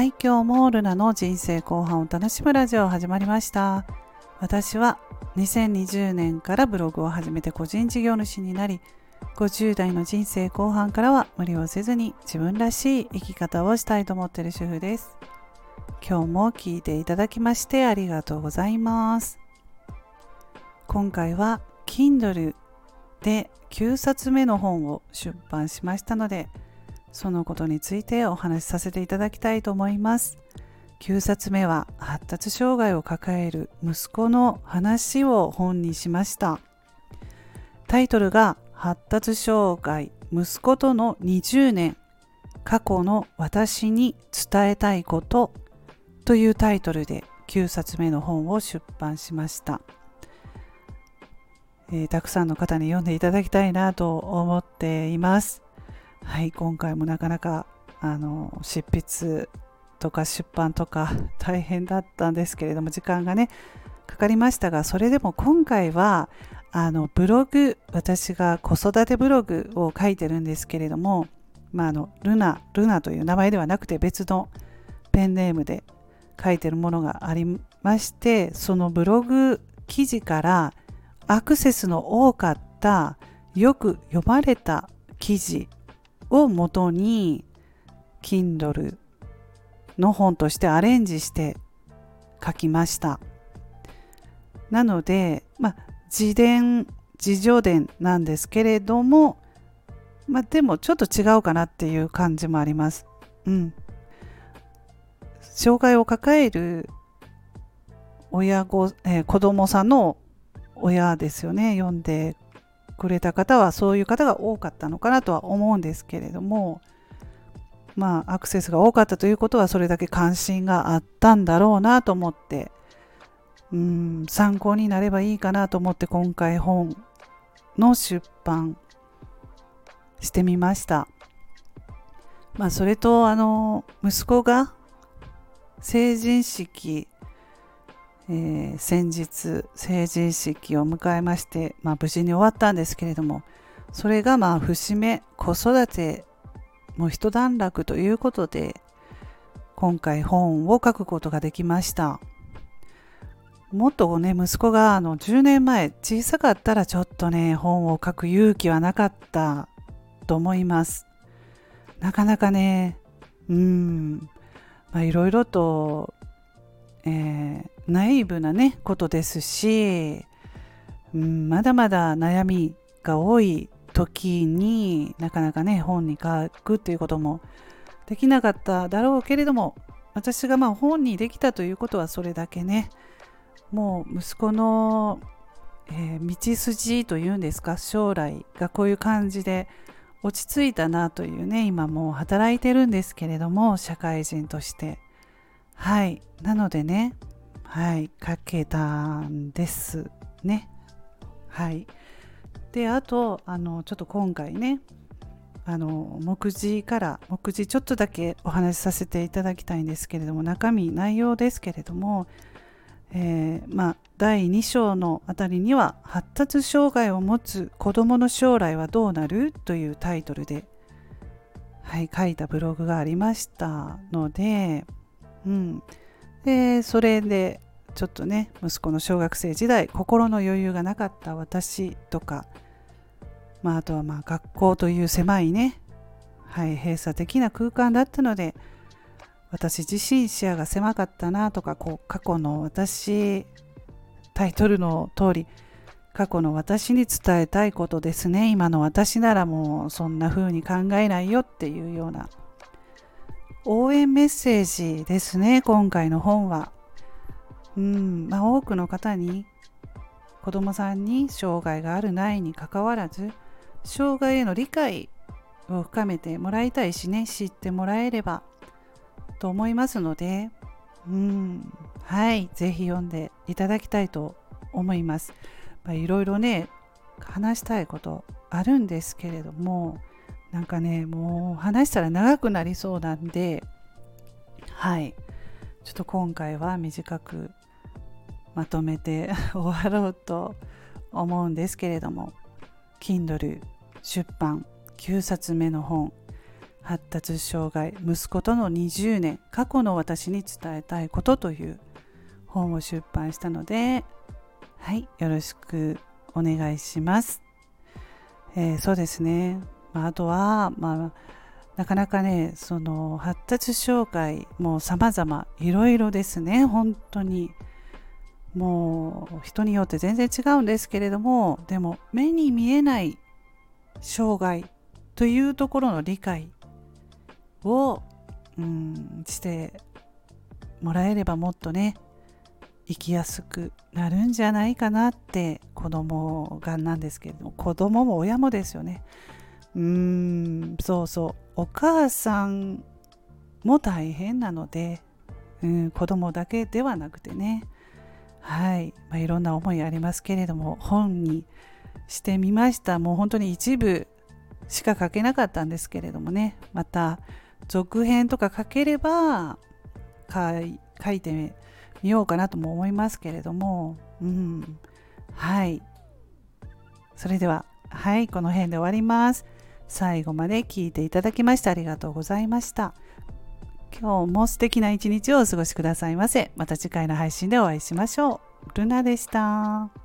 はい今日もルナの人生後半を楽しむラジオ始まりました。私は2020年からブログを始めて個人事業主になり50代の人生後半からは無理をせずに自分らしい生き方をしたいと思っている主婦です。今日も聞いていただきましてありがとうございます。今回は Kindle で9冊目の本を出版しましたのでそのことについてお話しさせていただきたいと思います。9冊目は発達障害を抱える息子の話を本にしました。タイトルが発達障害息子との20年過去の私に伝えたいことというタイトルで9冊目の本を出版しました、えー、たくさんの方に読んでいただきたいなと思っています。はい今回もなかなかあの執筆とか出版とか 大変だったんですけれども時間がねかかりましたがそれでも今回はあのブログ私が子育てブログを書いてるんですけれども、まあ、あのルナルナという名前ではなくて別のペンネームで書いてるものがありましてそのブログ記事からアクセスの多かったよく読まれた記事をもとに Kindle の本としてアレンジして書きましたなので、まあ、自伝自助伝なんですけれども、まあ、でもちょっと違うかなっていう感じもあります。うん。障害を抱える親ご、えー、子供さんの親ですよね。読んでくれた方はそういう方が多かったのかなとは思うんですけれども、まあアクセスが多かったということはそれだけ関心があったんだろうなと思ってうん参考になればいいかなと思って今回本の出版してみました。まあそれとあの息子が成人式、えー、先日成人式を迎えまして、まあ、無事に終わったんですけれどもそれがまあ節目子育ても一段落ということで今回本を書くことができました。もっとね、息子があの10年前小さかったらちょっとね、本を書く勇気はなかったと思います。なかなかね、うん、まあいろいろと、えー、ナイーブなね、ことですし、うん、まだまだ悩みが多い時になかなかね、本に書くっていうこともできなかっただろうけれども、私がまあ本にできたということはそれだけね、もう息子の、えー、道筋というんですか将来がこういう感じで落ち着いたなというね今もう働いてるんですけれども社会人として。はい。なのでねはいかけたんですねはいであとあのちょっと今回ねあの目次から目次ちょっとだけお話しさせていただきたいんですけれども中身内容ですけれどもえー、まあ、第2章のあたりには「発達障害を持つ子どもの将来はどうなる?」というタイトルで、はい、書いたブログがありましたので,、うん、でそれでちょっとね息子の小学生時代心の余裕がなかった私とか、まあ、あとはまあ学校という狭いね、はい、閉鎖的な空間だったので私自身視野が狭かったなとかこう過去の私タイトルの通り過去の私に伝えたいことですね。今の私ならもうそんな風に考えないよっていうような応援メッセージですね今回の本はうんまあ多くの方に子供さんに障害があるないにかかわらず障害への理解を深めてもらいたいしね知ってもらえればと思いますので、うん、はい、ぜひ読んでいただきたいと思います。まあ、いろいろね、話したいことあるんですけれども、なんかね、もう話したら長くなりそうなんで、はい、ちょっと今回は短くまとめて 終わろうと思うんですけれども、Kindle 出版9冊目の本発達障害息子との20年過去の私に伝えたいことという本を出版したのではいよろしくお願いします、えー、そうですね、まあ、あとはまあなかなかねその発達障害もう様々いろいろですね本当に。もう人によって全然違うんですけれどもでも目に見えない障害というところの理解を、うん、してもらえればもっとね生きやすくなるんじゃないかなって子供がなんですけれども子供も親もですよね。うーんそうそう。お母さんも大変なので、うん、子供だけではなくてね。はい、まあ、いろんな思いありますけれども本にしてみました。もう本当に一部しか書けなかったんですけれどもね。また続編とか書ければ書いてみようかなとも思いますけれども、うん、はい。それでははい。この辺で終わります。最後まで聞いていただきましてありがとうございました。今日も素敵な一日をお過ごしくださいませ。また次回の配信でお会いしましょう。ルナでした。